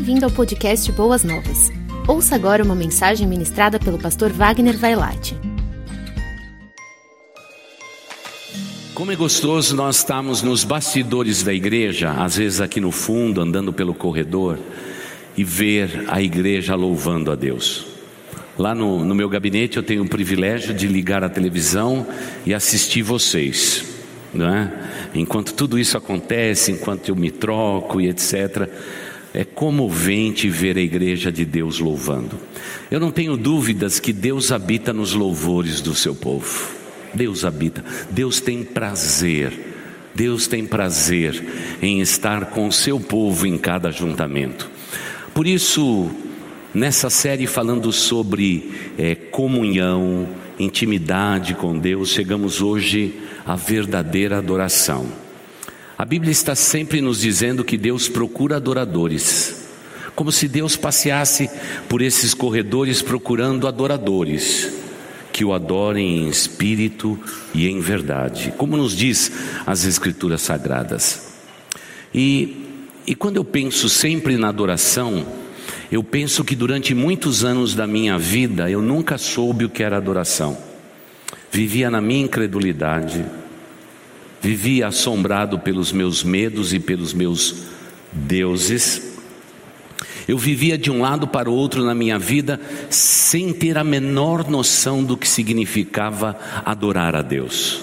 Bem-vindo ao podcast Boas Novas. Ouça agora uma mensagem ministrada pelo pastor Wagner Vailate. Como é gostoso nós estarmos nos bastidores da igreja, às vezes aqui no fundo, andando pelo corredor, e ver a igreja louvando a Deus. Lá no, no meu gabinete eu tenho o privilégio de ligar a televisão e assistir vocês, não é? Enquanto tudo isso acontece, enquanto eu me troco e etc. É comovente ver a igreja de Deus louvando. Eu não tenho dúvidas que Deus habita nos louvores do seu povo. Deus habita, Deus tem prazer, Deus tem prazer em estar com o seu povo em cada ajuntamento. Por isso, nessa série falando sobre é, comunhão, intimidade com Deus, chegamos hoje à verdadeira adoração. A Bíblia está sempre nos dizendo que Deus procura adoradores, como se Deus passeasse por esses corredores procurando adoradores, que o adorem em espírito e em verdade, como nos diz as Escrituras Sagradas. E, e quando eu penso sempre na adoração, eu penso que durante muitos anos da minha vida eu nunca soube o que era adoração, vivia na minha incredulidade Vivia assombrado pelos meus medos e pelos meus deuses. Eu vivia de um lado para o outro na minha vida sem ter a menor noção do que significava adorar a Deus.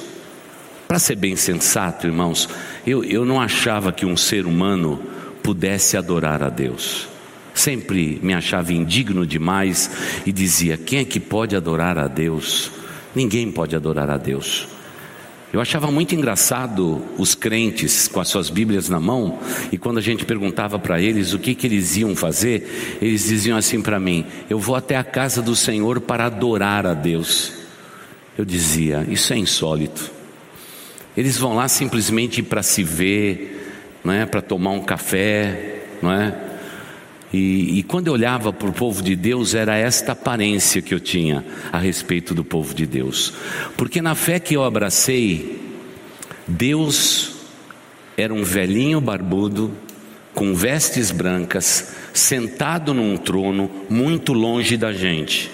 Para ser bem sensato, irmãos, eu, eu não achava que um ser humano pudesse adorar a Deus. Sempre me achava indigno demais e dizia: quem é que pode adorar a Deus? Ninguém pode adorar a Deus. Eu achava muito engraçado os crentes com as suas Bíblias na mão, e quando a gente perguntava para eles o que, que eles iam fazer, eles diziam assim para mim: Eu vou até a casa do Senhor para adorar a Deus. Eu dizia: Isso é insólito. Eles vão lá simplesmente para se ver, não é? para tomar um café, não é? E, e, quando eu olhava para o povo de Deus, era esta aparência que eu tinha a respeito do povo de Deus. Porque na fé que eu abracei, Deus era um velhinho barbudo, com vestes brancas, sentado num trono, muito longe da gente.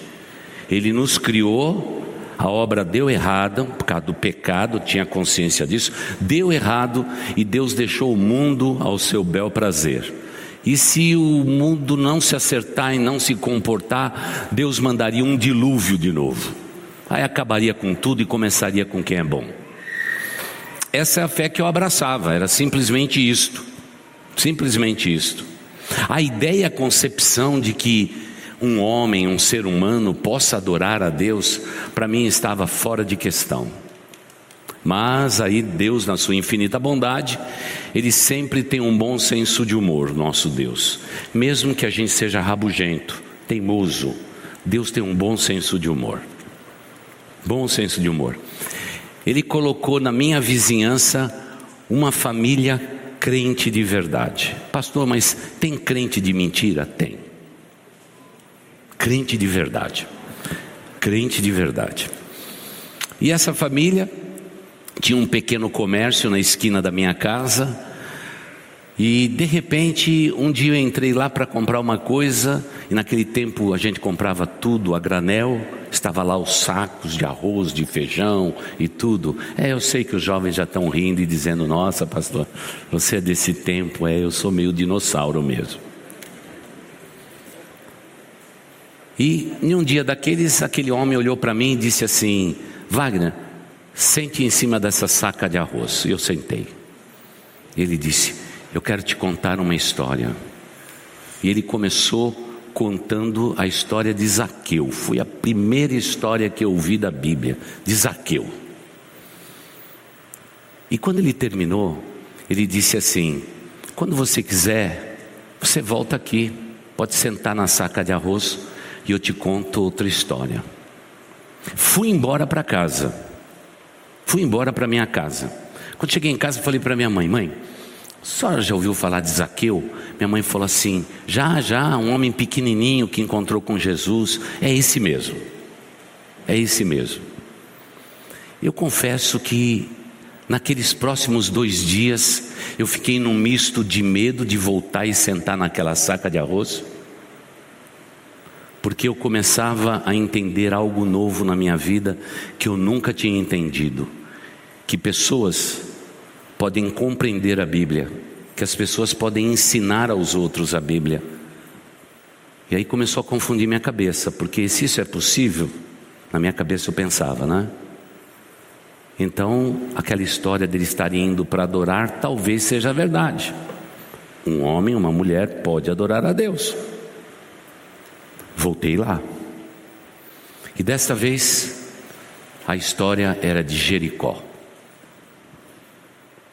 Ele nos criou, a obra deu errado, por causa do pecado, tinha consciência disso, deu errado e Deus deixou o mundo ao seu bel prazer. E se o mundo não se acertar e não se comportar, Deus mandaria um dilúvio de novo. Aí acabaria com tudo e começaria com quem é bom. Essa é a fé que eu abraçava, era simplesmente isto. Simplesmente isto. A ideia, a concepção de que um homem, um ser humano possa adorar a Deus, para mim estava fora de questão. Mas aí Deus, na sua infinita bondade, Ele sempre tem um bom senso de humor, nosso Deus. Mesmo que a gente seja rabugento, teimoso, Deus tem um bom senso de humor. Bom senso de humor. Ele colocou na minha vizinhança uma família crente de verdade. Pastor, mas tem crente de mentira? Tem. Crente de verdade. Crente de verdade. E essa família tinha um pequeno comércio na esquina da minha casa. E de repente, um dia eu entrei lá para comprar uma coisa, e naquele tempo a gente comprava tudo a granel, estava lá os sacos de arroz, de feijão e tudo. É, eu sei que os jovens já estão rindo e dizendo: Nossa, pastor, você é desse tempo, é, eu sou meio dinossauro mesmo. E em um dia daqueles, aquele homem olhou para mim e disse assim: Wagner, Sente em cima dessa saca de arroz. E eu sentei. Ele disse: Eu quero te contar uma história. E ele começou contando a história de Zaqueu. Foi a primeira história que eu ouvi da Bíblia, de Zaqueu. E quando ele terminou, ele disse assim: Quando você quiser, você volta aqui, pode sentar na saca de arroz e eu te conto outra história. Fui embora para casa. Fui embora para minha casa. Quando cheguei em casa, falei para minha mãe: Mãe, a senhora já ouviu falar de Zaqueu? Minha mãe falou assim: Já, já, um homem pequenininho que encontrou com Jesus. É esse mesmo. É esse mesmo. Eu confesso que Naqueles próximos dois dias, eu fiquei num misto de medo de voltar e sentar naquela saca de arroz, porque eu começava a entender algo novo na minha vida que eu nunca tinha entendido: que pessoas podem compreender a Bíblia, que as pessoas podem ensinar aos outros a Bíblia. E aí começou a confundir minha cabeça, porque se isso é possível, na minha cabeça eu pensava, né? Então, aquela história dele estar indo para adorar talvez seja verdade. Um homem, uma mulher pode adorar a Deus. Voltei lá. E desta vez, a história era de Jericó.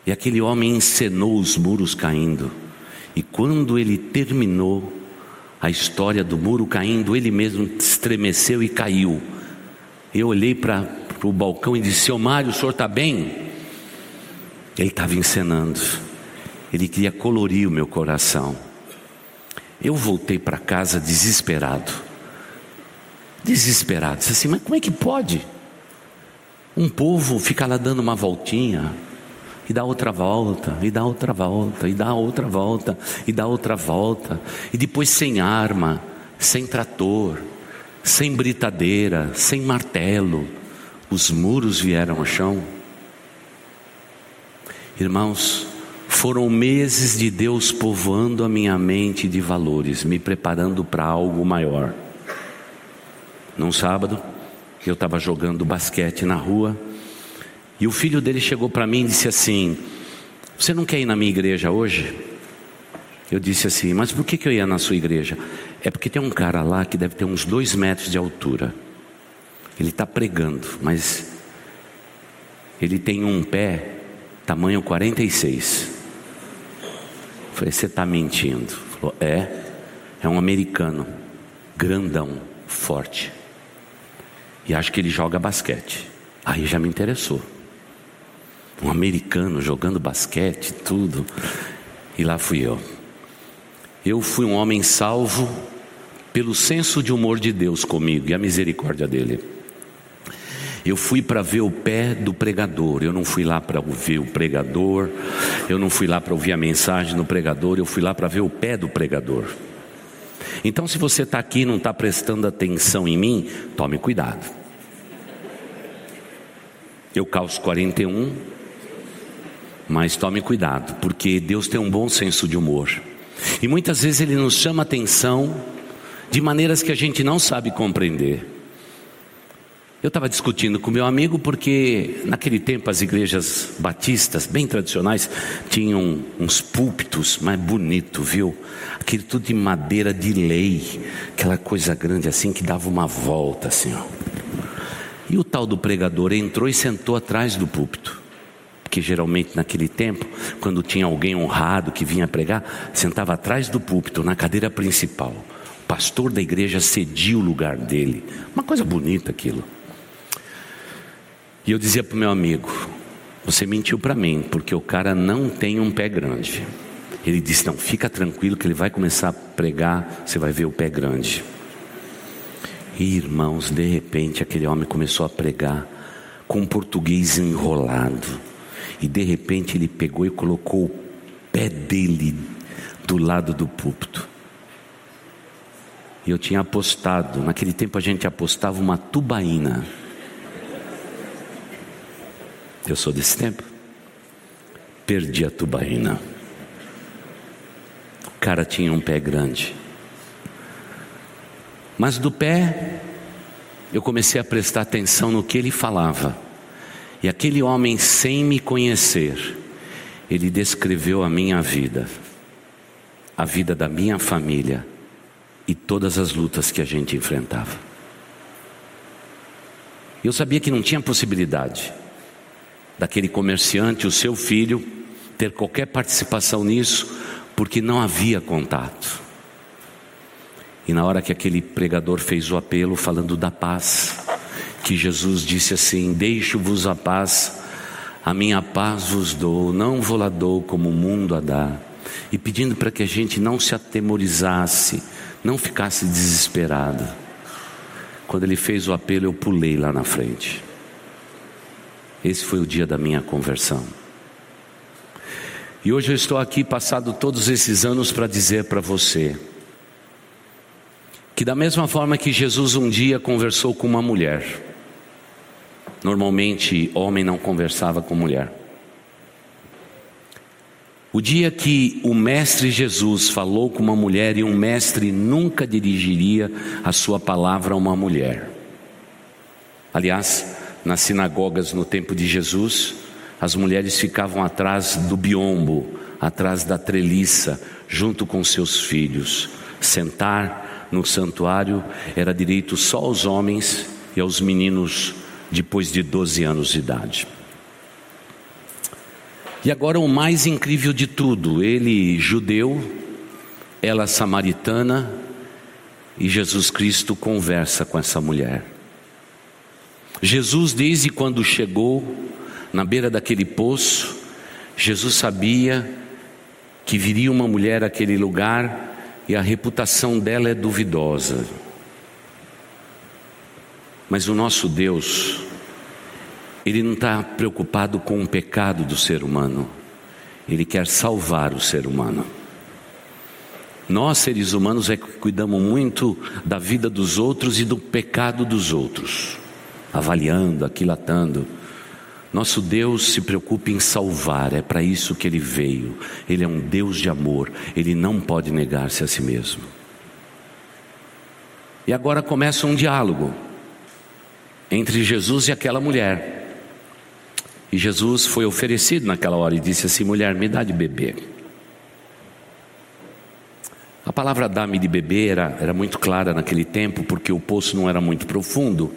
E aquele homem encenou os muros caindo. E quando ele terminou a história do muro caindo, ele mesmo estremeceu e caiu. Eu olhei para o balcão e disse: Seu Mário, o senhor está bem? Ele estava encenando, ele queria colorir o meu coração. Eu voltei para casa desesperado, desesperado. Disse assim: Mas como é que pode? Um povo fica lá dando uma voltinha, e dá outra volta, e dá outra volta, e dá outra volta, e dá outra volta, e depois sem arma, sem trator, sem britadeira, sem martelo, os muros vieram ao chão. Irmãos, foram meses de Deus povoando a minha mente de valores, me preparando para algo maior. Num sábado, eu estava jogando basquete na rua e o filho dele chegou para mim e disse assim: Você não quer ir na minha igreja hoje? Eu disse assim: Mas por que, que eu ia na sua igreja? É porque tem um cara lá que deve ter uns dois metros de altura. Ele está pregando, mas ele tem um pé tamanho 46. Falei, você está mentindo? Falou, é, é um americano, grandão, forte. E acho que ele joga basquete. Aí já me interessou. Um americano jogando basquete, tudo. E lá fui eu. Eu fui um homem salvo pelo senso de humor de Deus comigo e a misericórdia dele. Eu fui para ver o pé do pregador, eu não fui lá para ouvir o pregador, eu não fui lá para ouvir a mensagem do pregador, eu fui lá para ver o pé do pregador. Então, se você está aqui e não está prestando atenção em mim, tome cuidado. Eu calço 41, mas tome cuidado, porque Deus tem um bom senso de humor. E muitas vezes Ele nos chama atenção de maneiras que a gente não sabe compreender. Eu estava discutindo com meu amigo porque naquele tempo as igrejas batistas, bem tradicionais, tinham uns púlpitos mais bonito, viu? Aquele tudo de madeira de lei, aquela coisa grande assim que dava uma volta assim, ó. E o tal do pregador entrou e sentou atrás do púlpito. Porque geralmente naquele tempo, quando tinha alguém honrado que vinha pregar, sentava atrás do púlpito, na cadeira principal. O pastor da igreja cedia o lugar dele. Uma coisa bonita aquilo. E eu dizia para o meu amigo: Você mentiu para mim, porque o cara não tem um pé grande. Ele disse: Não, fica tranquilo que ele vai começar a pregar, você vai ver o pé grande. E irmãos, de repente aquele homem começou a pregar com um português enrolado. E de repente ele pegou e colocou o pé dele do lado do púlpito. E eu tinha apostado, naquele tempo a gente apostava uma tubaína. Eu sou desse tempo. Perdi a tubaína. O cara tinha um pé grande. Mas do pé, eu comecei a prestar atenção no que ele falava. E aquele homem, sem me conhecer, ele descreveu a minha vida, a vida da minha família e todas as lutas que a gente enfrentava. Eu sabia que não tinha possibilidade daquele comerciante, o seu filho, ter qualquer participação nisso, porque não havia contato. E na hora que aquele pregador fez o apelo falando da paz, que Jesus disse assim: Deixo-vos a paz, a minha paz vos dou, não vou lá dou como o mundo a dá. E pedindo para que a gente não se atemorizasse, não ficasse desesperado. Quando ele fez o apelo, eu pulei lá na frente. Esse foi o dia da minha conversão. E hoje eu estou aqui, passado todos esses anos, para dizer para você que, da mesma forma que Jesus um dia conversou com uma mulher, normalmente homem não conversava com mulher. O dia que o Mestre Jesus falou com uma mulher e um mestre nunca dirigiria a sua palavra a uma mulher. Aliás, nas sinagogas no tempo de Jesus, as mulheres ficavam atrás do biombo, atrás da treliça, junto com seus filhos. Sentar no santuário era direito só aos homens e aos meninos depois de 12 anos de idade. E agora o mais incrível de tudo, ele judeu, ela samaritana, e Jesus Cristo conversa com essa mulher. Jesus, desde quando chegou na beira daquele poço, Jesus sabia que viria uma mulher àquele lugar e a reputação dela é duvidosa. Mas o nosso Deus, ele não está preocupado com o pecado do ser humano, ele quer salvar o ser humano. Nós, seres humanos, é que cuidamos muito da vida dos outros e do pecado dos outros, avaliando, aquilatando. Nosso Deus se preocupa em salvar, é para isso que ele veio. Ele é um Deus de amor, ele não pode negar-se a si mesmo. E agora começa um diálogo entre Jesus e aquela mulher. E Jesus foi oferecido naquela hora e disse assim: mulher, me dá de beber. A palavra dá-me de beber era, era muito clara naquele tempo, porque o poço não era muito profundo,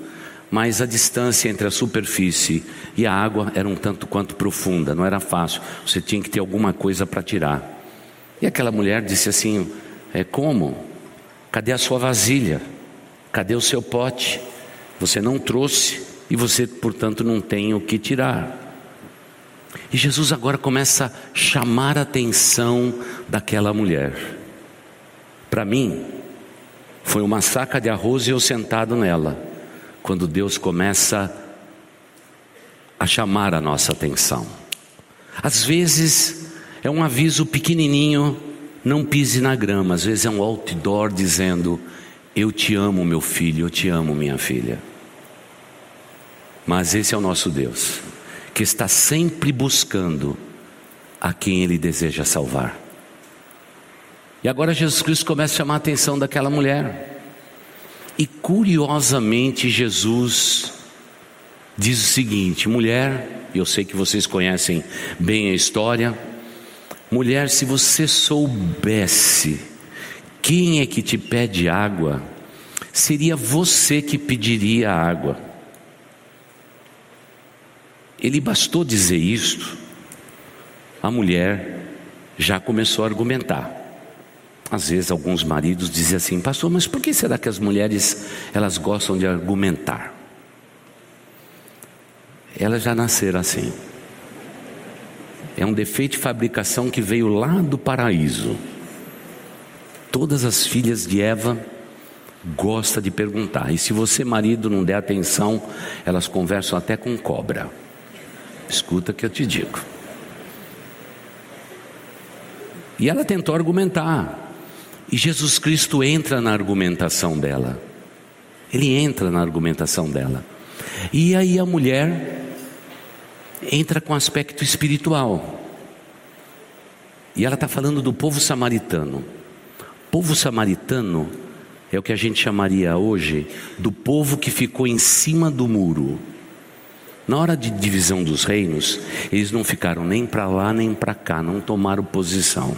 mas a distância entre a superfície e a água era um tanto quanto profunda, não era fácil, você tinha que ter alguma coisa para tirar. E aquela mulher disse assim: é, Como? Cadê a sua vasilha? Cadê o seu pote? Você não trouxe e você, portanto, não tem o que tirar. E Jesus agora começa a chamar a atenção daquela mulher. Para mim, foi uma saca de arroz e eu sentado nela, quando Deus começa a chamar a nossa atenção. Às vezes é um aviso pequenininho, não pise na grama, às vezes é um outdoor dizendo: Eu te amo, meu filho, eu te amo, minha filha. Mas esse é o nosso Deus que está sempre buscando a quem ele deseja salvar. E agora Jesus Cristo começa a chamar a atenção daquela mulher. E curiosamente Jesus diz o seguinte: mulher, eu sei que vocês conhecem bem a história, mulher, se você soubesse quem é que te pede água, seria você que pediria água. Ele bastou dizer isto, a mulher já começou a argumentar. Às vezes alguns maridos dizem assim, pastor, mas por que será que as mulheres elas gostam de argumentar? Elas já nasceram assim. É um defeito de fabricação que veio lá do paraíso. Todas as filhas de Eva gostam de perguntar. E se você, marido, não der atenção, elas conversam até com cobra. Escuta o que eu te digo. E ela tentou argumentar. E Jesus Cristo entra na argumentação dela. Ele entra na argumentação dela. E aí a mulher entra com aspecto espiritual. E ela está falando do povo samaritano. Povo samaritano é o que a gente chamaria hoje do povo que ficou em cima do muro. Na hora de divisão dos reinos, eles não ficaram nem para lá nem para cá, não tomaram posição.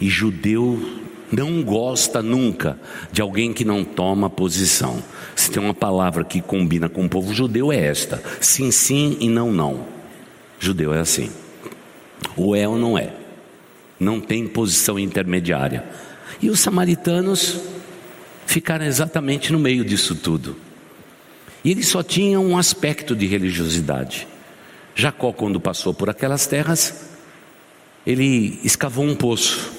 E judeu não gosta nunca de alguém que não toma posição. Se tem uma palavra que combina com o povo judeu, é esta: sim, sim e não, não. Judeu é assim. Ou é ou não é. Não tem posição intermediária. E os samaritanos ficaram exatamente no meio disso tudo. E ele só tinha um aspecto de religiosidade. Jacó, quando passou por aquelas terras, ele escavou um poço.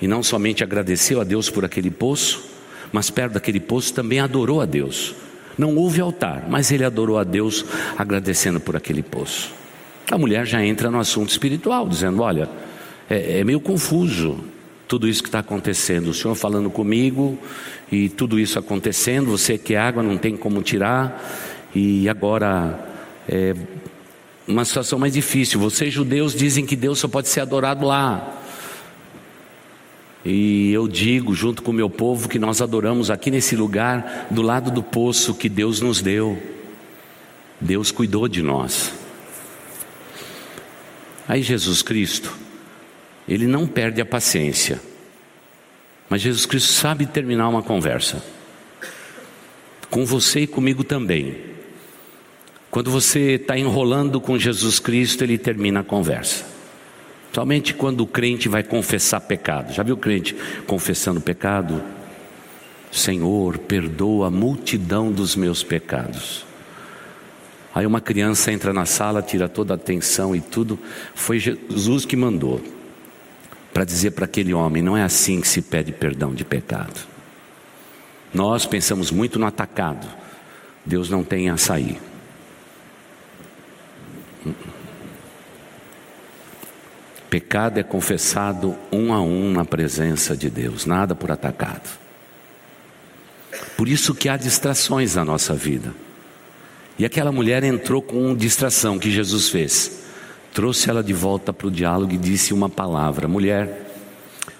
E não somente agradeceu a Deus por aquele poço, mas perto daquele poço também adorou a Deus. Não houve altar, mas ele adorou a Deus agradecendo por aquele poço. A mulher já entra no assunto espiritual, dizendo: Olha, é, é meio confuso tudo isso que está acontecendo. O Senhor falando comigo e tudo isso acontecendo. Você que água não tem como tirar, e agora é uma situação mais difícil. Vocês judeus dizem que Deus só pode ser adorado lá. E eu digo, junto com o meu povo, que nós adoramos aqui nesse lugar, do lado do poço que Deus nos deu. Deus cuidou de nós. Aí Jesus Cristo, ele não perde a paciência, mas Jesus Cristo sabe terminar uma conversa, com você e comigo também. Quando você está enrolando com Jesus Cristo, ele termina a conversa. Somente quando o crente vai confessar pecado. Já viu o crente confessando pecado? Senhor, perdoa a multidão dos meus pecados. Aí uma criança entra na sala, tira toda a atenção e tudo. Foi Jesus que mandou para dizer para aquele homem: não é assim que se pede perdão de pecado. Nós pensamos muito no atacado. Deus não tem açaí. Pecado é confessado um a um na presença de Deus, nada por atacado. Por isso que há distrações na nossa vida. E aquela mulher entrou com uma distração que Jesus fez. Trouxe ela de volta para o diálogo e disse uma palavra: Mulher,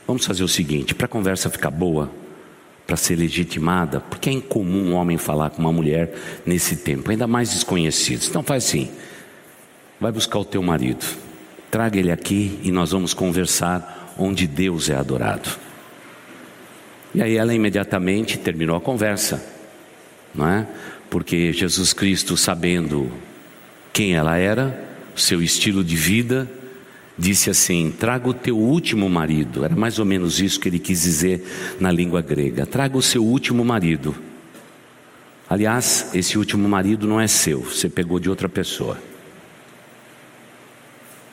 vamos fazer o seguinte, para a conversa ficar boa, para ser legitimada, porque é incomum um homem falar com uma mulher nesse tempo, ainda mais desconhecidos. Então faz assim: vai buscar o teu marido traga ele aqui e nós vamos conversar onde Deus é adorado. E aí ela imediatamente terminou a conversa, não é? Porque Jesus Cristo, sabendo quem ela era, seu estilo de vida, disse assim: Traga o teu último marido. Era mais ou menos isso que ele quis dizer na língua grega: Traga o seu último marido. Aliás, esse último marido não é seu, você pegou de outra pessoa.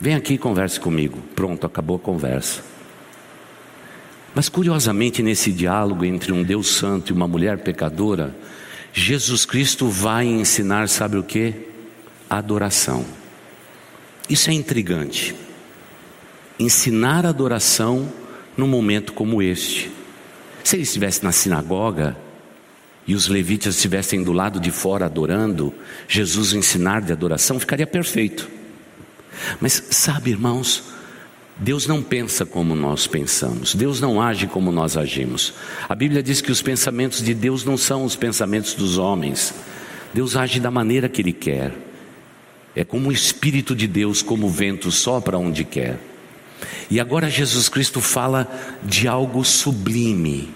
Vem aqui e converse comigo. Pronto, acabou a conversa. Mas curiosamente, nesse diálogo entre um Deus Santo e uma mulher pecadora, Jesus Cristo vai ensinar, sabe o que? Adoração. Isso é intrigante. Ensinar adoração num momento como este. Se ele estivesse na sinagoga e os levitas estivessem do lado de fora adorando, Jesus ensinar de adoração ficaria perfeito. Mas sabe, irmãos, Deus não pensa como nós pensamos, Deus não age como nós agimos. A Bíblia diz que os pensamentos de Deus não são os pensamentos dos homens, Deus age da maneira que Ele quer. É como o Espírito de Deus, como o vento, sopra onde quer. E agora Jesus Cristo fala de algo sublime: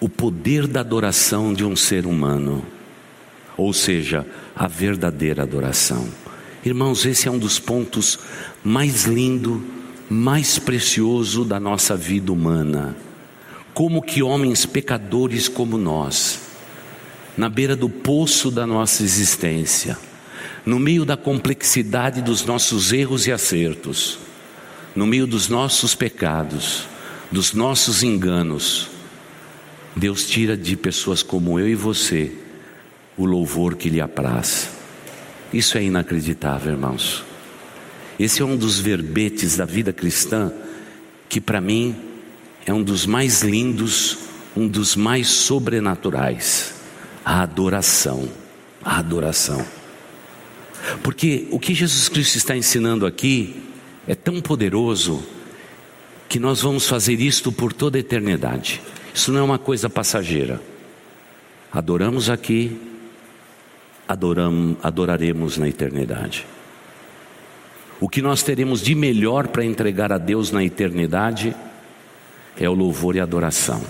o poder da adoração de um ser humano, ou seja, a verdadeira adoração. Irmãos, esse é um dos pontos mais lindo, mais precioso da nossa vida humana. Como que homens pecadores como nós, na beira do poço da nossa existência, no meio da complexidade dos nossos erros e acertos, no meio dos nossos pecados, dos nossos enganos, Deus tira de pessoas como eu e você o louvor que lhe apraz. Isso é inacreditável, irmãos. Esse é um dos verbetes da vida cristã que, para mim, é um dos mais lindos, um dos mais sobrenaturais: a adoração. A adoração. Porque o que Jesus Cristo está ensinando aqui é tão poderoso que nós vamos fazer isto por toda a eternidade. Isso não é uma coisa passageira. Adoramos aqui, adoram, adoraremos na eternidade. O que nós teremos de melhor para entregar a Deus na eternidade é o louvor e a adoração.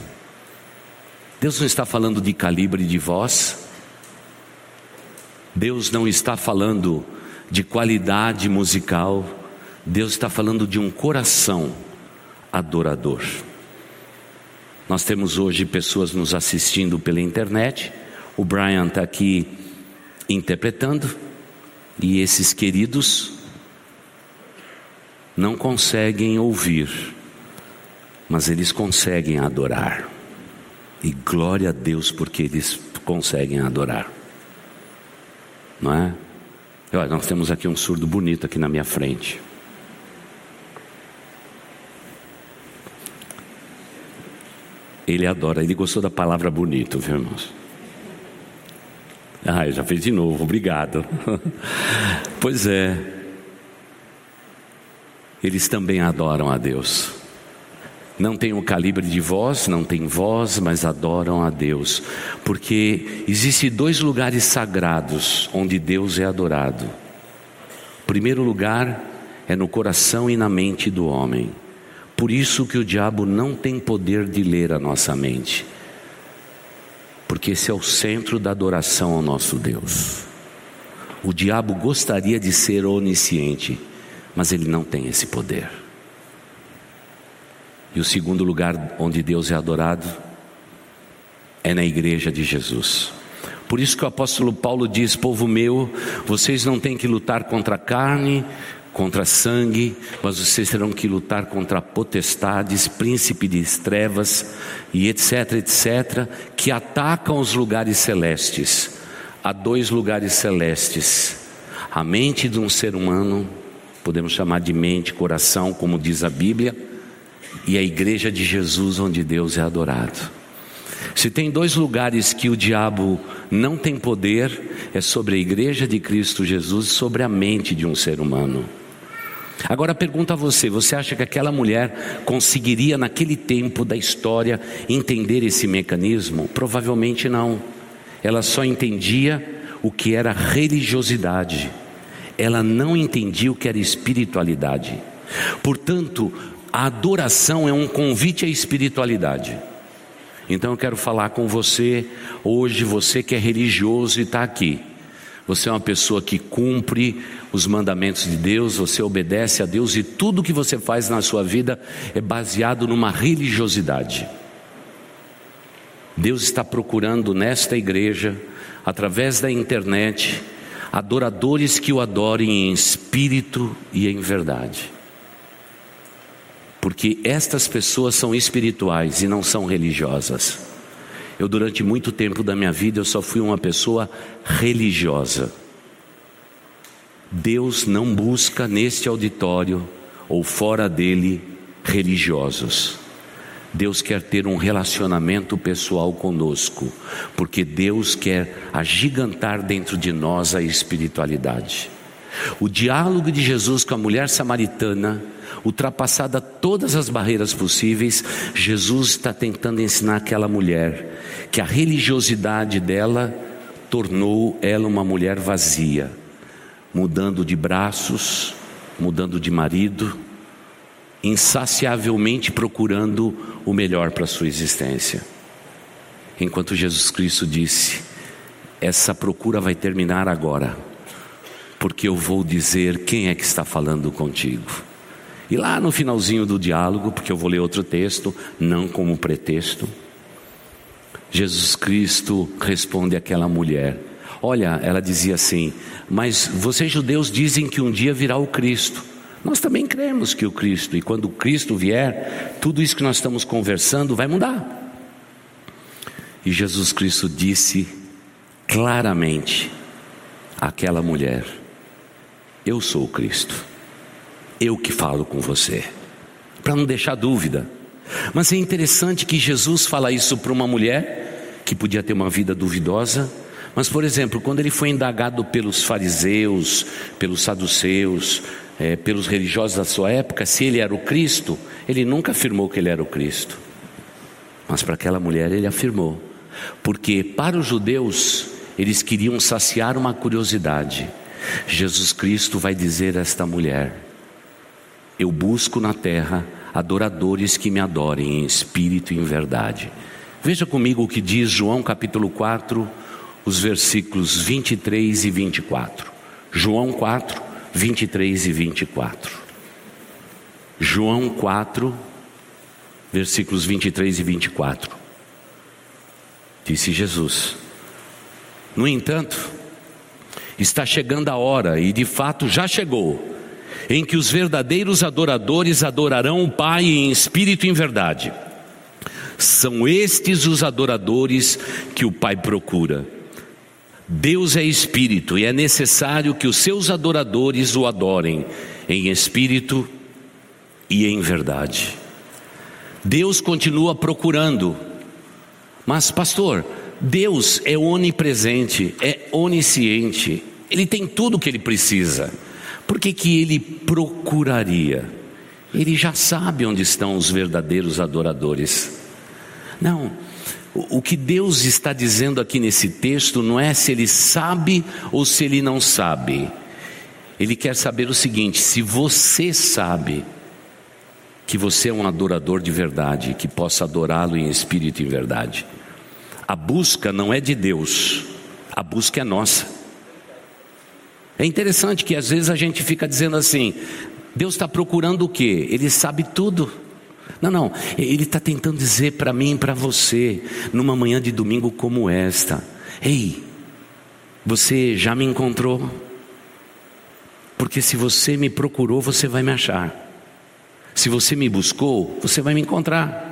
Deus não está falando de calibre de voz, Deus não está falando de qualidade musical, Deus está falando de um coração adorador. Nós temos hoje pessoas nos assistindo pela internet, o Brian está aqui interpretando, e esses queridos não conseguem ouvir, mas eles conseguem adorar. E glória a Deus porque eles conseguem adorar. Não é? Olha, nós temos aqui um surdo bonito aqui na minha frente. Ele adora, ele gostou da palavra bonito, viu, irmãos? Ah, já fez de novo, obrigado. pois é, eles também adoram a Deus. Não tem o calibre de voz, não tem voz, mas adoram a Deus. Porque existem dois lugares sagrados onde Deus é adorado. Primeiro lugar é no coração e na mente do homem. Por isso que o diabo não tem poder de ler a nossa mente. Porque esse é o centro da adoração ao nosso Deus. O diabo gostaria de ser onisciente, mas ele não tem esse poder. E o segundo lugar onde Deus é adorado é na igreja de Jesus. Por isso que o apóstolo Paulo diz: Povo meu, vocês não têm que lutar contra a carne, contra sangue, mas vocês terão que lutar contra potestades, príncipe de trevas e etc, etc, que atacam os lugares celestes. Há dois lugares celestes: a mente de um ser humano, podemos chamar de mente, coração, como diz a Bíblia, e a igreja de Jesus, onde Deus é adorado. Se tem dois lugares que o diabo não tem poder, é sobre a igreja de Cristo Jesus e sobre a mente de um ser humano. Agora pergunta a você: você acha que aquela mulher conseguiria, naquele tempo da história, entender esse mecanismo? Provavelmente não. Ela só entendia o que era religiosidade, ela não entendia o que era espiritualidade. Portanto, a adoração é um convite à espiritualidade. Então eu quero falar com você hoje, você que é religioso e está aqui. Você é uma pessoa que cumpre os mandamentos de Deus, você obedece a Deus e tudo que você faz na sua vida é baseado numa religiosidade. Deus está procurando nesta igreja, através da internet, adoradores que o adorem em espírito e em verdade. Porque estas pessoas são espirituais e não são religiosas. Eu, durante muito tempo da minha vida, eu só fui uma pessoa religiosa. Deus não busca neste auditório ou fora dele religiosos. Deus quer ter um relacionamento pessoal conosco, porque Deus quer agigantar dentro de nós a espiritualidade. O diálogo de Jesus com a mulher samaritana, ultrapassada todas as barreiras possíveis, Jesus está tentando ensinar aquela mulher que a religiosidade dela tornou ela uma mulher vazia, mudando de braços, mudando de marido, insaciavelmente procurando o melhor para a sua existência. Enquanto Jesus Cristo disse: Essa procura vai terminar agora porque eu vou dizer quem é que está falando contigo. E lá no finalzinho do diálogo, porque eu vou ler outro texto, não como pretexto, Jesus Cristo responde àquela mulher. Olha, ela dizia assim: Mas vocês judeus dizem que um dia virá o Cristo. Nós também cremos que o Cristo, e quando o Cristo vier, tudo isso que nós estamos conversando vai mudar. E Jesus Cristo disse claramente àquela mulher: eu sou o Cristo. Eu que falo com você. Para não deixar dúvida. Mas é interessante que Jesus fala isso para uma mulher que podia ter uma vida duvidosa. Mas, por exemplo, quando ele foi indagado pelos fariseus, pelos saduceus, é, pelos religiosos da sua época, se ele era o Cristo, ele nunca afirmou que ele era o Cristo. Mas para aquela mulher ele afirmou. Porque para os judeus, eles queriam saciar uma curiosidade. Jesus Cristo vai dizer a esta mulher: Eu busco na terra adoradores que me adorem em espírito e em verdade. Veja comigo o que diz João capítulo 4, os versículos 23 e 24. João 4, 23 e 24. João 4, versículos 23 e 24. Disse Jesus: No entanto, Está chegando a hora, e de fato já chegou, em que os verdadeiros adoradores adorarão o Pai em espírito e em verdade. São estes os adoradores que o Pai procura. Deus é espírito e é necessário que os seus adoradores o adorem em espírito e em verdade. Deus continua procurando, mas, pastor, Deus é onipresente, é onisciente, Ele tem tudo o que Ele precisa, por que, que Ele procuraria? Ele já sabe onde estão os verdadeiros adoradores. Não, o que Deus está dizendo aqui nesse texto não é se Ele sabe ou se Ele não sabe. Ele quer saber o seguinte: se você sabe que você é um adorador de verdade, que possa adorá-lo em espírito e em verdade. A busca não é de Deus, a busca é nossa. É interessante que às vezes a gente fica dizendo assim: Deus está procurando o quê? Ele sabe tudo. Não, não, Ele está tentando dizer para mim e para você, numa manhã de domingo como esta: Ei, você já me encontrou? Porque se você me procurou, você vai me achar. Se você me buscou, você vai me encontrar.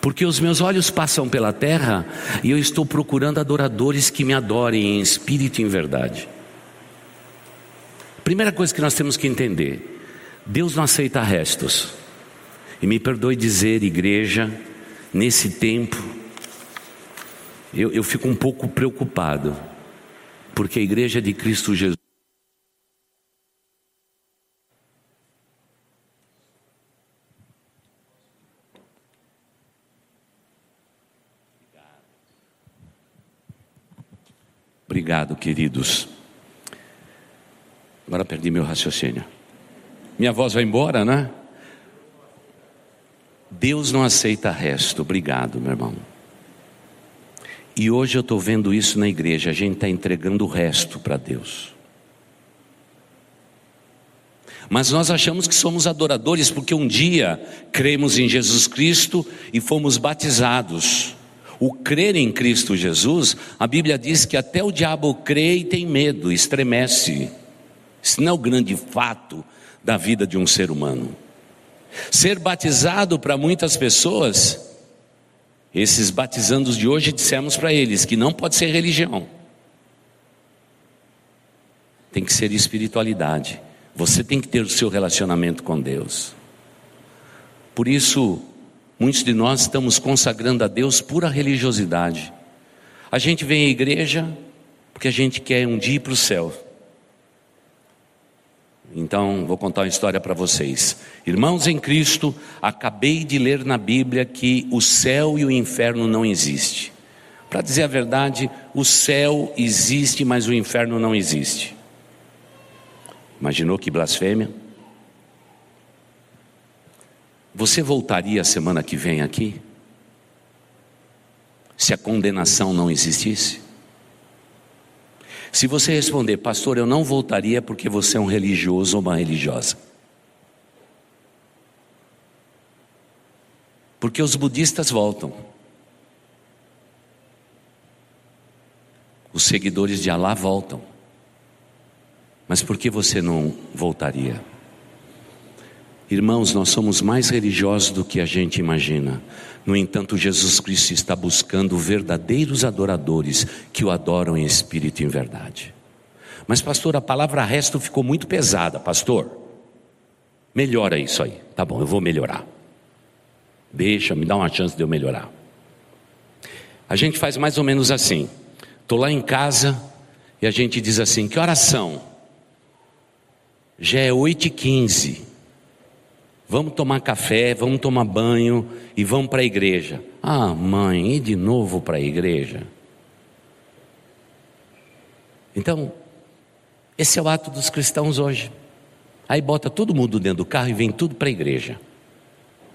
Porque os meus olhos passam pela terra e eu estou procurando adoradores que me adorem em espírito e em verdade. Primeira coisa que nós temos que entender: Deus não aceita restos. E me perdoe dizer, igreja, nesse tempo, eu, eu fico um pouco preocupado, porque a igreja de Cristo Jesus. Obrigado, queridos. Agora perdi meu raciocínio. Minha voz vai embora, né? Deus não aceita resto. Obrigado, meu irmão. E hoje eu estou vendo isso na igreja. A gente está entregando o resto para Deus. Mas nós achamos que somos adoradores porque um dia cremos em Jesus Cristo e fomos batizados. O crer em Cristo Jesus, a Bíblia diz que até o diabo crê e tem medo, estremece. Isso não é o grande fato da vida de um ser humano. Ser batizado para muitas pessoas, esses batizandos de hoje dissemos para eles que não pode ser religião. Tem que ser espiritualidade. Você tem que ter o seu relacionamento com Deus. Por isso, Muitos de nós estamos consagrando a Deus pura religiosidade. A gente vem à igreja porque a gente quer um dia ir para o céu. Então, vou contar uma história para vocês. Irmãos em Cristo, acabei de ler na Bíblia que o céu e o inferno não existem. Para dizer a verdade, o céu existe, mas o inferno não existe. Imaginou que blasfêmia? Você voltaria a semana que vem aqui? Se a condenação não existisse? Se você responder, pastor, eu não voltaria porque você é um religioso ou uma religiosa. Porque os budistas voltam. Os seguidores de Alá voltam. Mas por que você não voltaria? Irmãos, nós somos mais religiosos do que a gente imagina. No entanto, Jesus Cristo está buscando verdadeiros adoradores que o adoram em espírito e em verdade. Mas, pastor, a palavra resto ficou muito pesada, pastor. Melhora isso aí. Tá bom, eu vou melhorar. Deixa, me dá uma chance de eu melhorar. A gente faz mais ou menos assim. Estou lá em casa e a gente diz assim: que oração? Já é 8h15. Vamos tomar café, vamos tomar banho e vamos para a igreja. Ah, mãe, e de novo para a igreja? Então, esse é o ato dos cristãos hoje. Aí bota todo mundo dentro do carro e vem tudo para a igreja.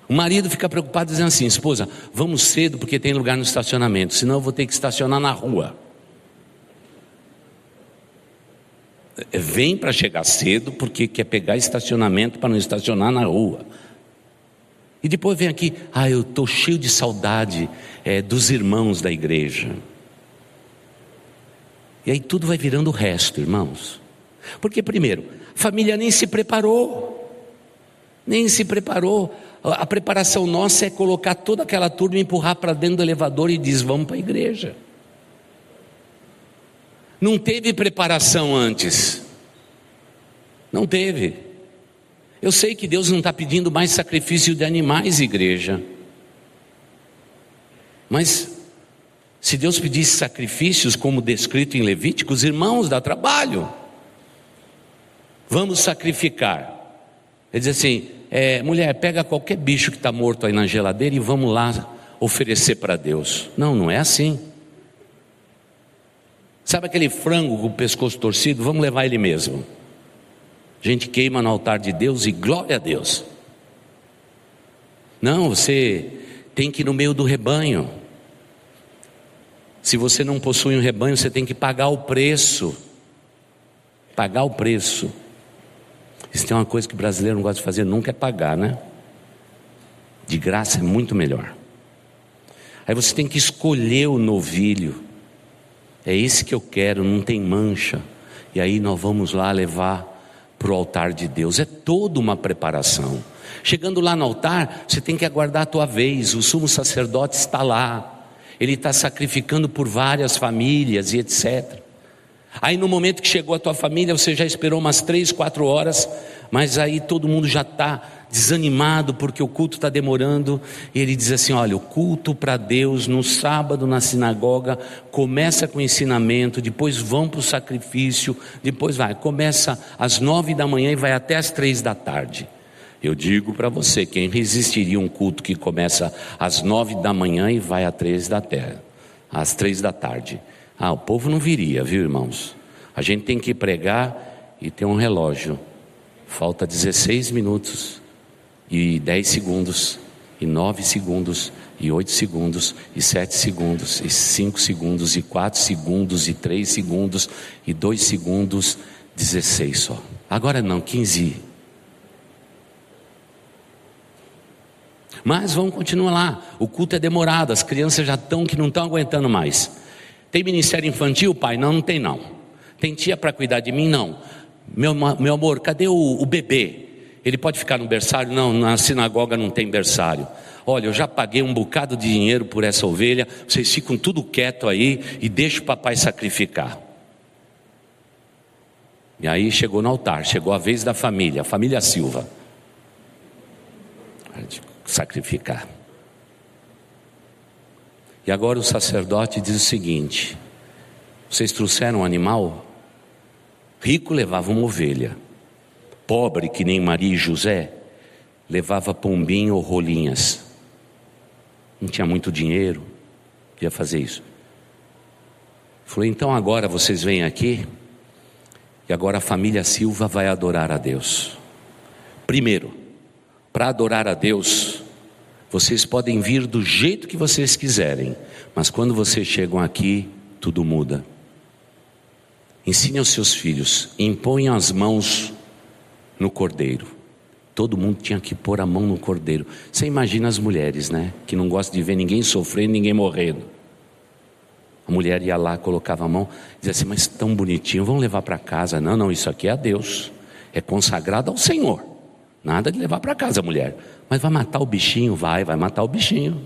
O marido fica preocupado dizendo assim: esposa, vamos cedo porque tem lugar no estacionamento, senão eu vou ter que estacionar na rua. É, vem para chegar cedo porque quer pegar estacionamento para não estacionar na rua. E depois vem aqui, ah, eu estou cheio de saudade é, dos irmãos da igreja. E aí tudo vai virando o resto, irmãos. Porque, primeiro, a família nem se preparou. Nem se preparou. A preparação nossa é colocar toda aquela turma, empurrar para dentro do elevador e diz: vamos para a igreja. Não teve preparação antes. Não teve. Eu sei que Deus não está pedindo mais sacrifício de animais, igreja. Mas se Deus pedisse sacrifícios, como descrito em Levíticos, irmãos, dá trabalho. Vamos sacrificar. Ele diz assim: é, mulher, pega qualquer bicho que está morto aí na geladeira e vamos lá oferecer para Deus. Não, não é assim. Sabe aquele frango com o pescoço torcido? Vamos levar ele mesmo. A gente queima no altar de Deus e glória a Deus. Não, você tem que ir no meio do rebanho. Se você não possui um rebanho, você tem que pagar o preço. Pagar o preço. Isso tem uma coisa que o brasileiro não gosta de fazer, nunca é pagar, né? De graça é muito melhor. Aí você tem que escolher o novilho. É esse que eu quero, não tem mancha. E aí nós vamos lá levar para o altar de Deus. É toda uma preparação. Chegando lá no altar, você tem que aguardar a tua vez. O sumo sacerdote está lá. Ele está sacrificando por várias famílias e etc. Aí no momento que chegou a tua família, você já esperou umas três, quatro horas, mas aí todo mundo já está desanimado porque o culto está demorando. E ele diz assim: olha, o culto para Deus no sábado na sinagoga começa com ensinamento, depois vão para o sacrifício, depois vai, começa às nove da manhã e vai até às três da tarde. Eu digo para você, quem resistiria um culto que começa às nove da manhã e vai às três da terra, às três da tarde? Ah, o povo não viria, viu, irmãos? A gente tem que pregar e ter um relógio. Falta 16 minutos e 10 segundos e 9 segundos e 8 segundos e 7 segundos e 5 segundos e 4 segundos e 3 segundos e 2 segundos, 16 só. Agora não, 15. Mas vamos continuar lá. O culto é demorado, as crianças já estão que não estão aguentando mais. Tem ministério infantil, pai? Não, não tem não. Tem tia para cuidar de mim? Não. Meu, meu amor, cadê o, o bebê? Ele pode ficar no berçário? Não, na sinagoga não tem berçário. Olha, eu já paguei um bocado de dinheiro por essa ovelha, vocês ficam tudo quieto aí e deixa o papai sacrificar. E aí chegou no altar, chegou a vez da família, a família Silva. Sacrificar. E agora o sacerdote diz o seguinte: vocês trouxeram um animal? Rico levava uma ovelha, pobre, que nem Maria e José, levava pombinho ou rolinhas. Não tinha muito dinheiro, ia fazer isso. Falei, então agora vocês vêm aqui, e agora a família Silva vai adorar a Deus. Primeiro, para adorar a Deus, vocês podem vir do jeito que vocês quiserem, mas quando vocês chegam aqui, tudo muda. Ensine aos seus filhos, imponham as mãos no cordeiro. Todo mundo tinha que pôr a mão no cordeiro. Você imagina as mulheres, né? Que não gostam de ver ninguém sofrendo, ninguém morrendo. A mulher ia lá, colocava a mão, dizia assim: Mas tão bonitinho, vamos levar para casa. Não, não, isso aqui é a Deus, é consagrado ao Senhor. Nada de levar para casa, mulher. Mas vai matar o bichinho? Vai, vai matar o bichinho.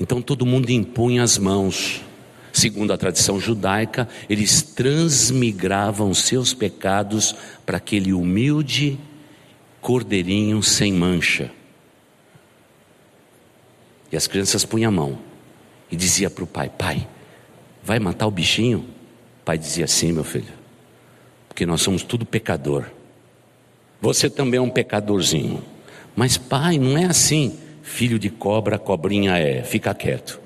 Então todo mundo impunha as mãos. Segundo a tradição judaica, eles transmigravam seus pecados para aquele humilde cordeirinho sem mancha. E as crianças punham a mão e dizia para o pai: Pai, vai matar o bichinho? O pai dizia: Sim, meu filho, porque nós somos tudo pecador. Você também é um pecadorzinho. Mas pai, não é assim. Filho de cobra, cobrinha é. Fica quieto.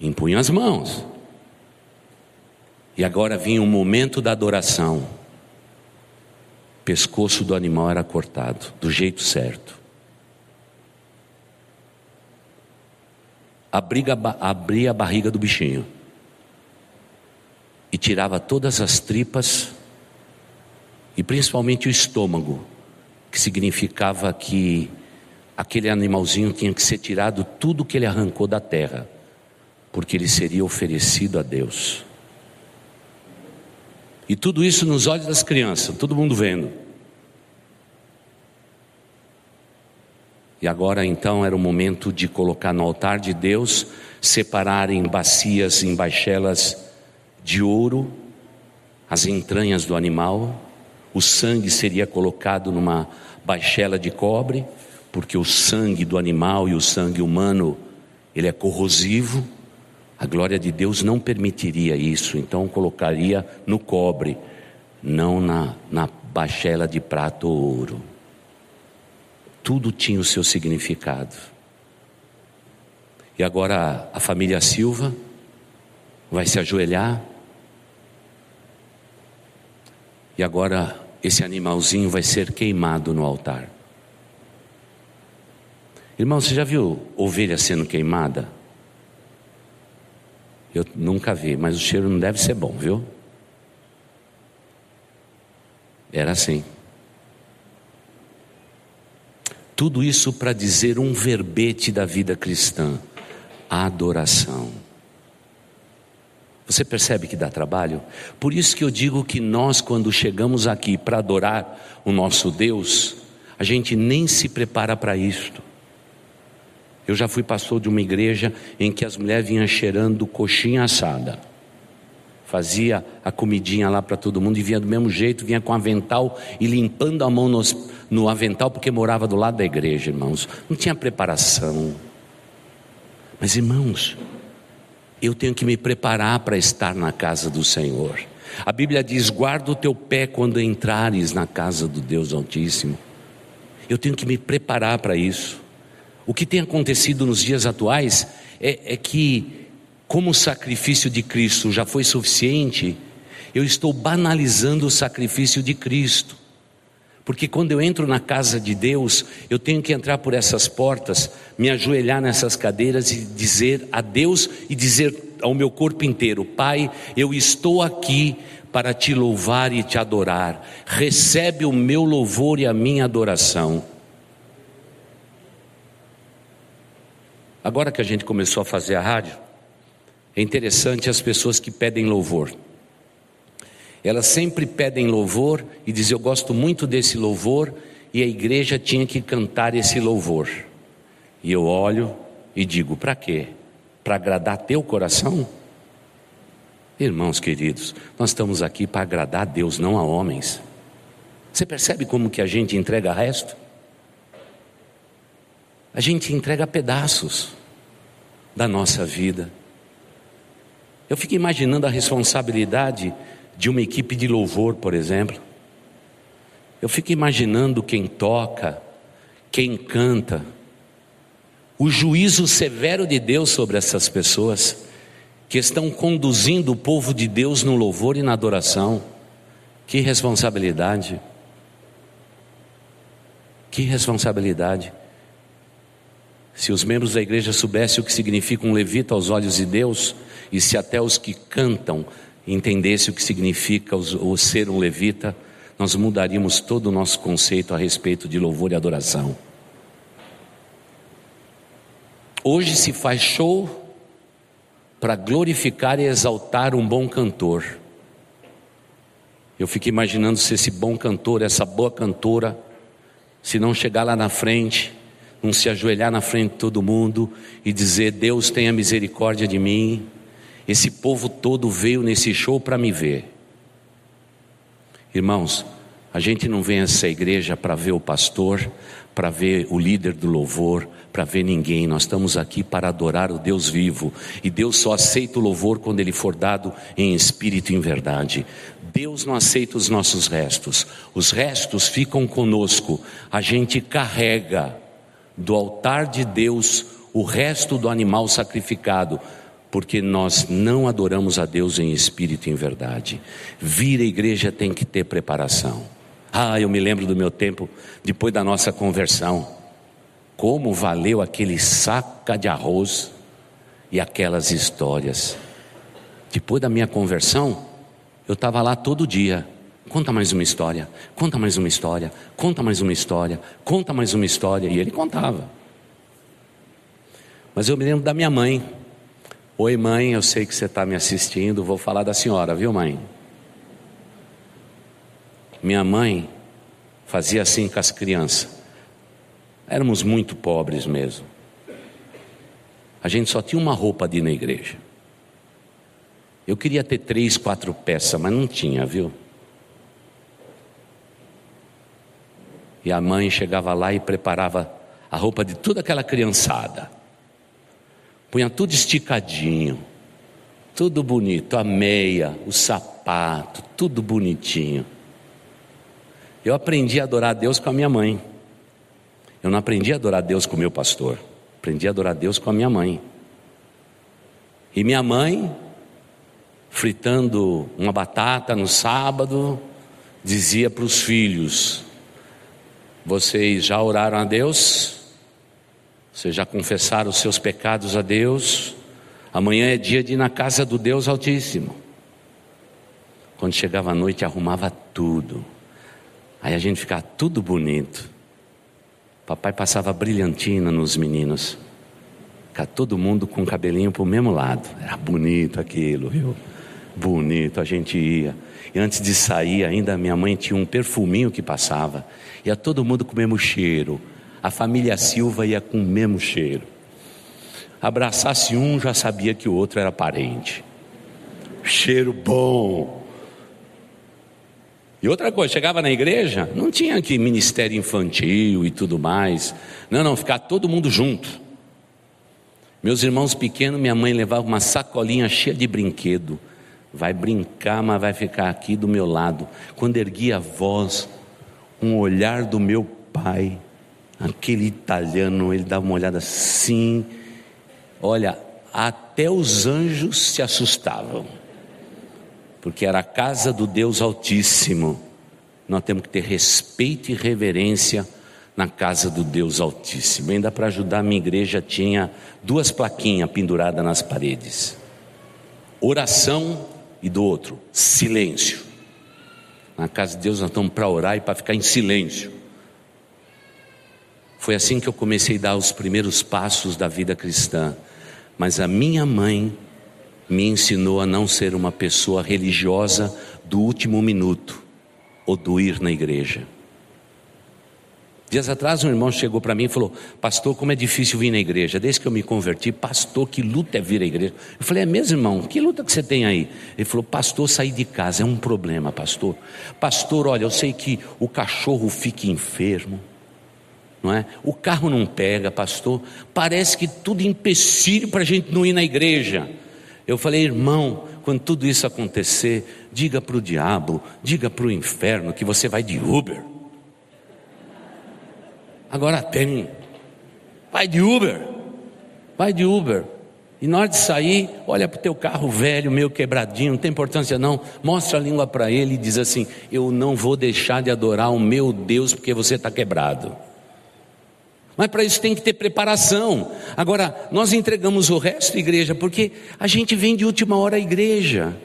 Impunha as mãos. E agora vinha o momento da adoração. O pescoço do animal era cortado, do jeito certo. Abria, abria a barriga do bichinho. E tirava todas as tripas e principalmente o estômago, que significava que aquele animalzinho tinha que ser tirado tudo que ele arrancou da terra, porque ele seria oferecido a Deus. E tudo isso nos olhos das crianças, todo mundo vendo. E agora então era o momento de colocar no altar de Deus, separar em bacias, em baixelas de ouro, as entranhas do animal, o sangue seria colocado numa baixela de cobre, porque o sangue do animal e o sangue humano, ele é corrosivo. A glória de Deus não permitiria isso, então colocaria no cobre, não na, na baixela de prata ou ouro tudo tinha o seu significado. E agora a família Silva vai se ajoelhar. E agora esse animalzinho vai ser queimado no altar. Irmão, você já viu ovelha sendo queimada? Eu nunca vi, mas o cheiro não deve ser bom, viu? Era assim. Tudo isso para dizer um verbete da vida cristã: adoração. Você percebe que dá trabalho? Por isso que eu digo que nós, quando chegamos aqui para adorar o nosso Deus, a gente nem se prepara para isto. Eu já fui pastor de uma igreja em que as mulheres vinham cheirando coxinha assada. Fazia a comidinha lá para todo mundo e vinha do mesmo jeito, vinha com avental e limpando a mão nos, no avental porque morava do lado da igreja, irmãos. Não tinha preparação. Mas, irmãos, eu tenho que me preparar para estar na casa do Senhor. A Bíblia diz: guarda o teu pé quando entrares na casa do Deus Altíssimo. Eu tenho que me preparar para isso. O que tem acontecido nos dias atuais é, é que, como o sacrifício de Cristo já foi suficiente, eu estou banalizando o sacrifício de Cristo. Porque quando eu entro na casa de Deus, eu tenho que entrar por essas portas, me ajoelhar nessas cadeiras e dizer a Deus e dizer ao meu corpo inteiro: Pai, eu estou aqui para te louvar e te adorar. Recebe o meu louvor e a minha adoração. Agora que a gente começou a fazer a rádio, é interessante as pessoas que pedem louvor. Elas sempre pedem louvor e dizem: Eu gosto muito desse louvor, e a igreja tinha que cantar esse louvor. E eu olho e digo: Para quê? Para agradar teu coração? Irmãos queridos, nós estamos aqui para agradar a Deus, não a homens. Você percebe como que a gente entrega resto? A gente entrega pedaços da nossa vida. Eu fico imaginando a responsabilidade de uma equipe de louvor, por exemplo. Eu fico imaginando quem toca, quem canta, o juízo severo de Deus sobre essas pessoas que estão conduzindo o povo de Deus no louvor e na adoração. Que responsabilidade! Que responsabilidade! Se os membros da igreja soubessem o que significa um levita aos olhos de Deus, e se até os que cantam entendesse o que significa o ser um levita, nós mudaríamos todo o nosso conceito a respeito de louvor e adoração. Hoje se faz show para glorificar e exaltar um bom cantor. Eu fico imaginando se esse bom cantor, essa boa cantora, se não chegar lá na frente, não se ajoelhar na frente de todo mundo e dizer: Deus tenha misericórdia de mim, esse povo todo veio nesse show para me ver. Irmãos, a gente não vem a essa igreja para ver o pastor, para ver o líder do louvor, para ver ninguém. Nós estamos aqui para adorar o Deus vivo. E Deus só aceita o louvor quando ele for dado em espírito e em verdade. Deus não aceita os nossos restos. Os restos ficam conosco. A gente carrega do altar de Deus o resto do animal sacrificado porque nós não adoramos a Deus em espírito e em verdade. Vir à igreja tem que ter preparação. Ah, eu me lembro do meu tempo depois da nossa conversão. Como valeu aquele saca de arroz e aquelas histórias. Depois da minha conversão, eu estava lá todo dia. Conta mais uma história, conta mais uma história, conta mais uma história, conta mais uma história. E ele contava. Mas eu me lembro da minha mãe, Oi, mãe, eu sei que você está me assistindo, vou falar da senhora, viu, mãe? Minha mãe fazia assim com as crianças. Éramos muito pobres mesmo. A gente só tinha uma roupa de ir na igreja. Eu queria ter três, quatro peças, mas não tinha, viu? E a mãe chegava lá e preparava a roupa de toda aquela criançada. Punha tudo esticadinho, tudo bonito, a meia, o sapato, tudo bonitinho. Eu aprendi a adorar a Deus com a minha mãe. Eu não aprendi a adorar a Deus com o meu pastor. Aprendi a adorar a Deus com a minha mãe. E minha mãe, fritando uma batata no sábado, dizia para os filhos: Vocês já oraram a Deus? Vocês já confessaram os seus pecados a Deus? Amanhã é dia de ir na casa do Deus Altíssimo. Quando chegava a noite, arrumava tudo. Aí a gente ficava tudo bonito. Papai passava brilhantina nos meninos. Ficava todo mundo com o cabelinho para o mesmo lado. Era bonito aquilo, viu? Bonito, a gente ia. E antes de sair, ainda minha mãe tinha um perfuminho que passava. Ia todo mundo com o mesmo cheiro. A família Silva ia com o mesmo cheiro. Abraçasse um, já sabia que o outro era parente. Cheiro bom. E outra coisa, chegava na igreja, não tinha aqui ministério infantil e tudo mais. Não, não, ficar todo mundo junto. Meus irmãos pequenos, minha mãe levava uma sacolinha cheia de brinquedo. Vai brincar, mas vai ficar aqui do meu lado. Quando erguia a voz, um olhar do meu pai, aquele italiano, ele dava uma olhada assim. Olha, até os anjos se assustavam porque era a casa do Deus Altíssimo. Nós temos que ter respeito e reverência na casa do Deus Altíssimo. Ainda para ajudar, minha igreja tinha duas plaquinhas penduradas nas paredes: oração e do outro, silêncio. Na casa de Deus nós estamos para orar e para ficar em silêncio. Foi assim que eu comecei a dar os primeiros passos da vida cristã. Mas a minha mãe me ensinou a não ser uma pessoa religiosa do último minuto ou do ir na igreja. Dias atrás, um irmão chegou para mim e falou: Pastor, como é difícil vir na igreja. Desde que eu me converti, pastor, que luta é vir à igreja. Eu falei: É mesmo, irmão? Que luta que você tem aí? Ele falou: Pastor, sair de casa é um problema, pastor. Pastor, olha, eu sei que o cachorro fica enfermo, não é? O carro não pega, pastor. Parece que tudo empecilho para a gente não ir na igreja. Eu falei, irmão, quando tudo isso acontecer, diga para o diabo, diga para o inferno que você vai de Uber. Agora tem, vai de Uber, vai de Uber. E na hora de sair, olha para o teu carro velho, meio quebradinho, não tem importância não. Mostra a língua para ele e diz assim: Eu não vou deixar de adorar o meu Deus porque você está quebrado. Mas para isso tem que ter preparação. Agora, nós entregamos o resto, igreja, porque a gente vem de última hora à igreja.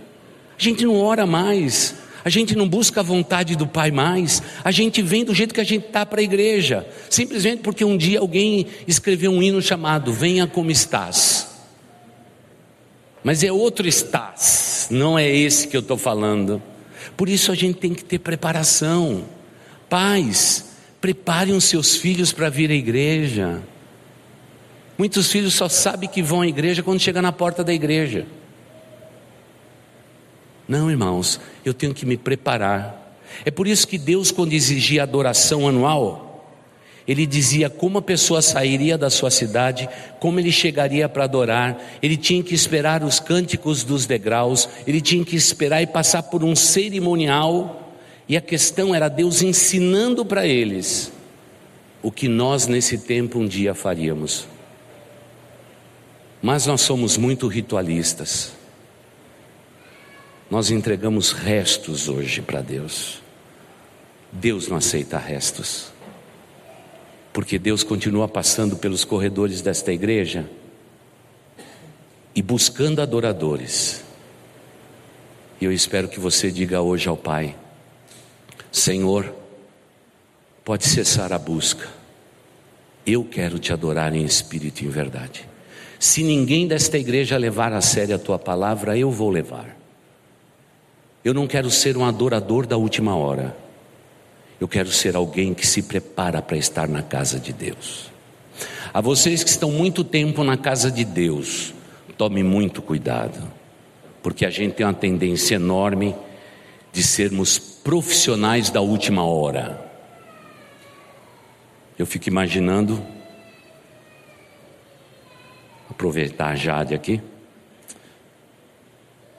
A gente não ora mais. A gente não busca a vontade do Pai mais. A gente vem do jeito que a gente está para a igreja. Simplesmente porque um dia alguém escreveu um hino chamado Venha como estás. Mas é outro estás, não é esse que eu estou falando. Por isso a gente tem que ter preparação. Pais, Preparem os seus filhos para vir à igreja. Muitos filhos só sabem que vão à igreja quando chega na porta da igreja. Não, irmãos, eu tenho que me preparar. É por isso que Deus, quando exigia adoração anual, ele dizia como a pessoa sairia da sua cidade, como ele chegaria para adorar, ele tinha que esperar os cânticos dos degraus, ele tinha que esperar e passar por um cerimonial e a questão era Deus ensinando para eles o que nós nesse tempo um dia faríamos. Mas nós somos muito ritualistas. Nós entregamos restos hoje para Deus. Deus não aceita restos. Porque Deus continua passando pelos corredores desta igreja e buscando adoradores. E eu espero que você diga hoje ao Pai: Senhor, pode cessar a busca. Eu quero te adorar em espírito e em verdade. Se ninguém desta igreja levar a sério a tua palavra, eu vou levar. Eu não quero ser um adorador da última hora. Eu quero ser alguém que se prepara para estar na casa de Deus. A vocês que estão muito tempo na casa de Deus, tome muito cuidado, porque a gente tem uma tendência enorme de sermos profissionais da última hora. Eu fico imaginando, aproveitar a Jade aqui.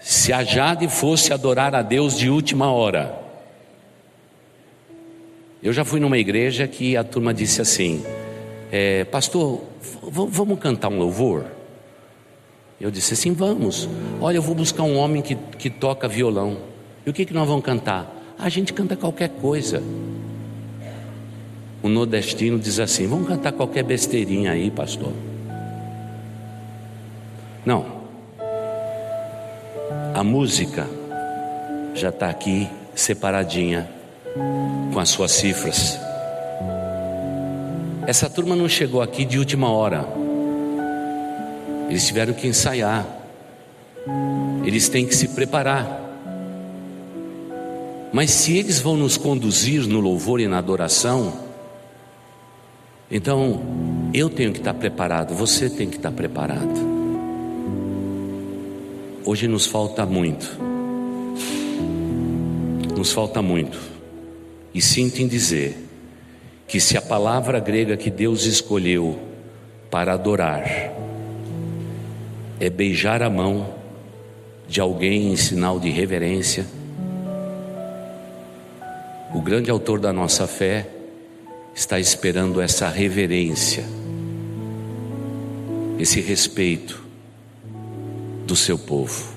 Se a Jade fosse adorar a Deus de última hora, eu já fui numa igreja que a turma disse assim: é, Pastor, vamos cantar um louvor? Eu disse assim: Vamos. Olha, eu vou buscar um homem que, que toca violão. E o que, que nós vamos cantar? A gente canta qualquer coisa. O nordestino diz assim: Vamos cantar qualquer besteirinha aí, pastor. Não. A música já está aqui separadinha com as suas cifras. Essa turma não chegou aqui de última hora. Eles tiveram que ensaiar. Eles têm que se preparar. Mas se eles vão nos conduzir no louvor e na adoração, então eu tenho que estar preparado, você tem que estar preparado. Hoje nos falta muito. Nos falta muito. E sinto em dizer que se a palavra grega que Deus escolheu para adorar é beijar a mão de alguém em sinal de reverência, o grande autor da nossa fé está esperando essa reverência, esse respeito do seu povo.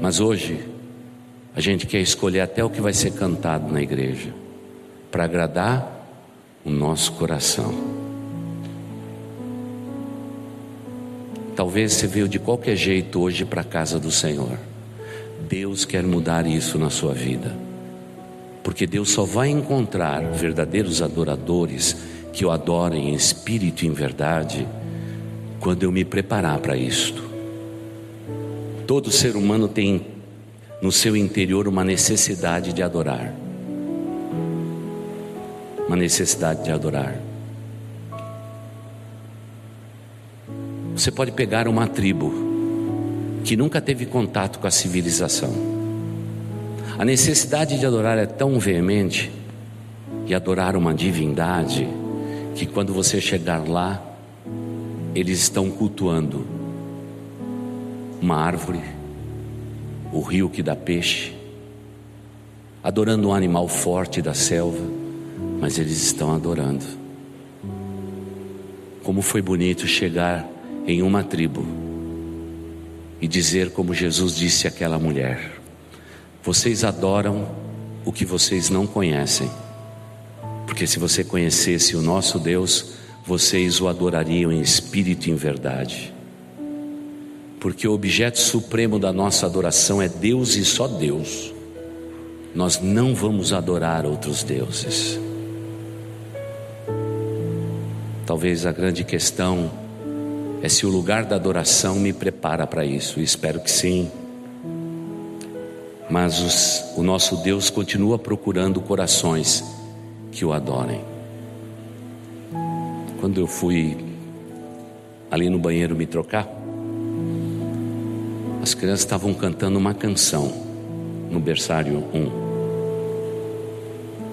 Mas hoje, a gente quer escolher até o que vai ser cantado na igreja, para agradar o nosso coração. Talvez você veio de qualquer jeito hoje para a casa do Senhor. Deus quer mudar isso na sua vida. Porque Deus só vai encontrar verdadeiros adoradores que o adorem em espírito e em verdade quando eu me preparar para isto. Todo ser humano tem no seu interior uma necessidade de adorar. Uma necessidade de adorar. Você pode pegar uma tribo que nunca teve contato com a civilização. A necessidade de adorar é tão veemente e adorar uma divindade que quando você chegar lá, eles estão cultuando uma árvore, o rio que dá peixe, adorando um animal forte da selva, mas eles estão adorando. Como foi bonito chegar em uma tribo e dizer, como Jesus disse àquela mulher: Vocês adoram o que vocês não conhecem, porque se você conhecesse o nosso Deus, vocês o adorariam em espírito e em verdade. Porque o objeto supremo da nossa adoração é Deus e só Deus. Nós não vamos adorar outros deuses. Talvez a grande questão é se o lugar da adoração me prepara para isso, espero que sim. Mas os, o nosso Deus continua procurando corações que o adorem. Quando eu fui ali no banheiro me trocar, as crianças estavam cantando uma canção no berçário 1.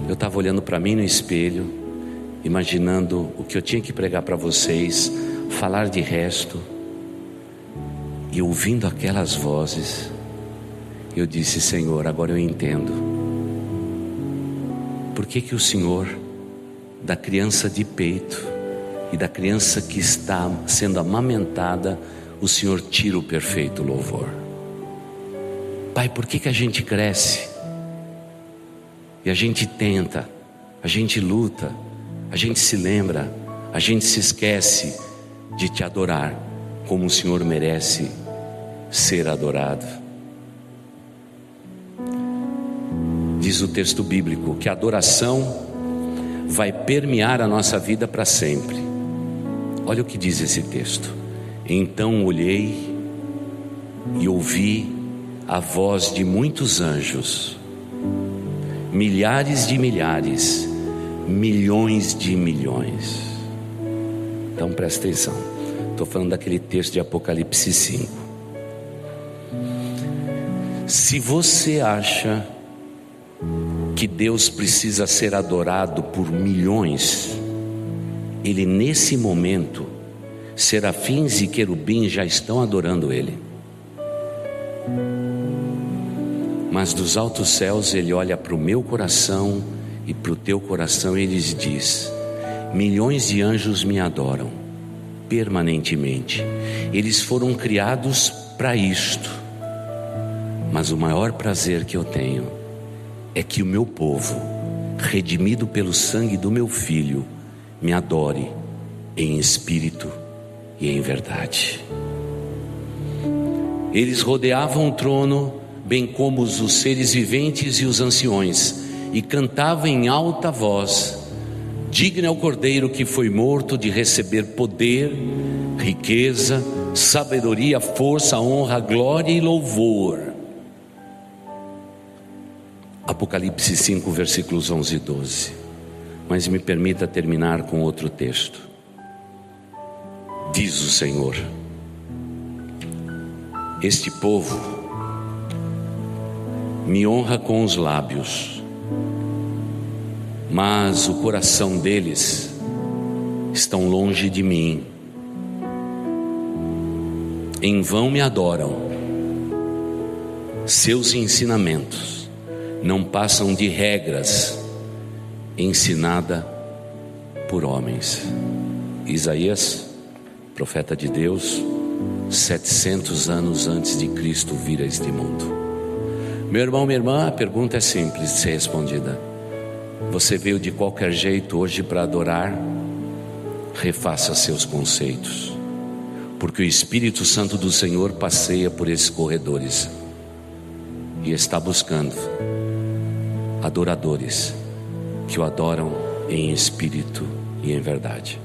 Eu estava olhando para mim no espelho, imaginando o que eu tinha que pregar para vocês, falar de resto, e ouvindo aquelas vozes, eu disse: Senhor, agora eu entendo. Por que, que o Senhor, da criança de peito, e da criança que está sendo amamentada, o Senhor tira o perfeito louvor. Pai, por que, que a gente cresce? E a gente tenta, a gente luta, a gente se lembra, a gente se esquece de te adorar como o Senhor merece ser adorado. Diz o texto bíblico que a adoração vai permear a nossa vida para sempre. Olha o que diz esse texto. Então olhei e ouvi a voz de muitos anjos milhares de milhares, milhões de milhões. Então presta atenção, estou falando daquele texto de Apocalipse 5. Se você acha que Deus precisa ser adorado por milhões, ele nesse momento, serafins e querubins já estão adorando ele. Mas dos altos céus ele olha para o meu coração e para o teu coração e ele diz: Milhões de anjos me adoram permanentemente. Eles foram criados para isto. Mas o maior prazer que eu tenho é que o meu povo, redimido pelo sangue do meu filho, me adore em espírito e em verdade. Eles rodeavam o trono bem como os seres viventes e os anciões, e cantava em alta voz: Digno é o Cordeiro que foi morto de receber poder, riqueza, sabedoria, força, honra, glória e louvor. Apocalipse 5, versículos 11 e 12. Mas me permita terminar com outro texto. Diz o Senhor: Este povo me honra com os lábios, mas o coração deles estão longe de mim. Em vão me adoram. Seus ensinamentos não passam de regras ensinada por homens. Isaías, profeta de Deus, 700 anos antes de Cristo vir a este mundo. Meu irmão, minha irmã, a pergunta é simples de ser respondida. Você veio de qualquer jeito hoje para adorar? Refaça seus conceitos, porque o Espírito Santo do Senhor passeia por esses corredores e está buscando adoradores que o adoram em espírito e em verdade.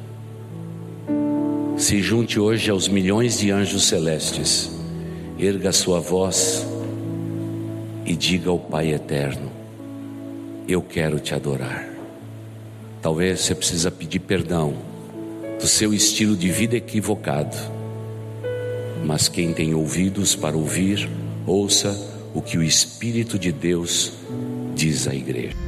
Se junte hoje aos milhões de anjos celestes, erga sua voz e diga ao Pai eterno: Eu quero te adorar. Talvez você precisa pedir perdão do seu estilo de vida equivocado. Mas quem tem ouvidos para ouvir, ouça o que o Espírito de Deus diz à igreja.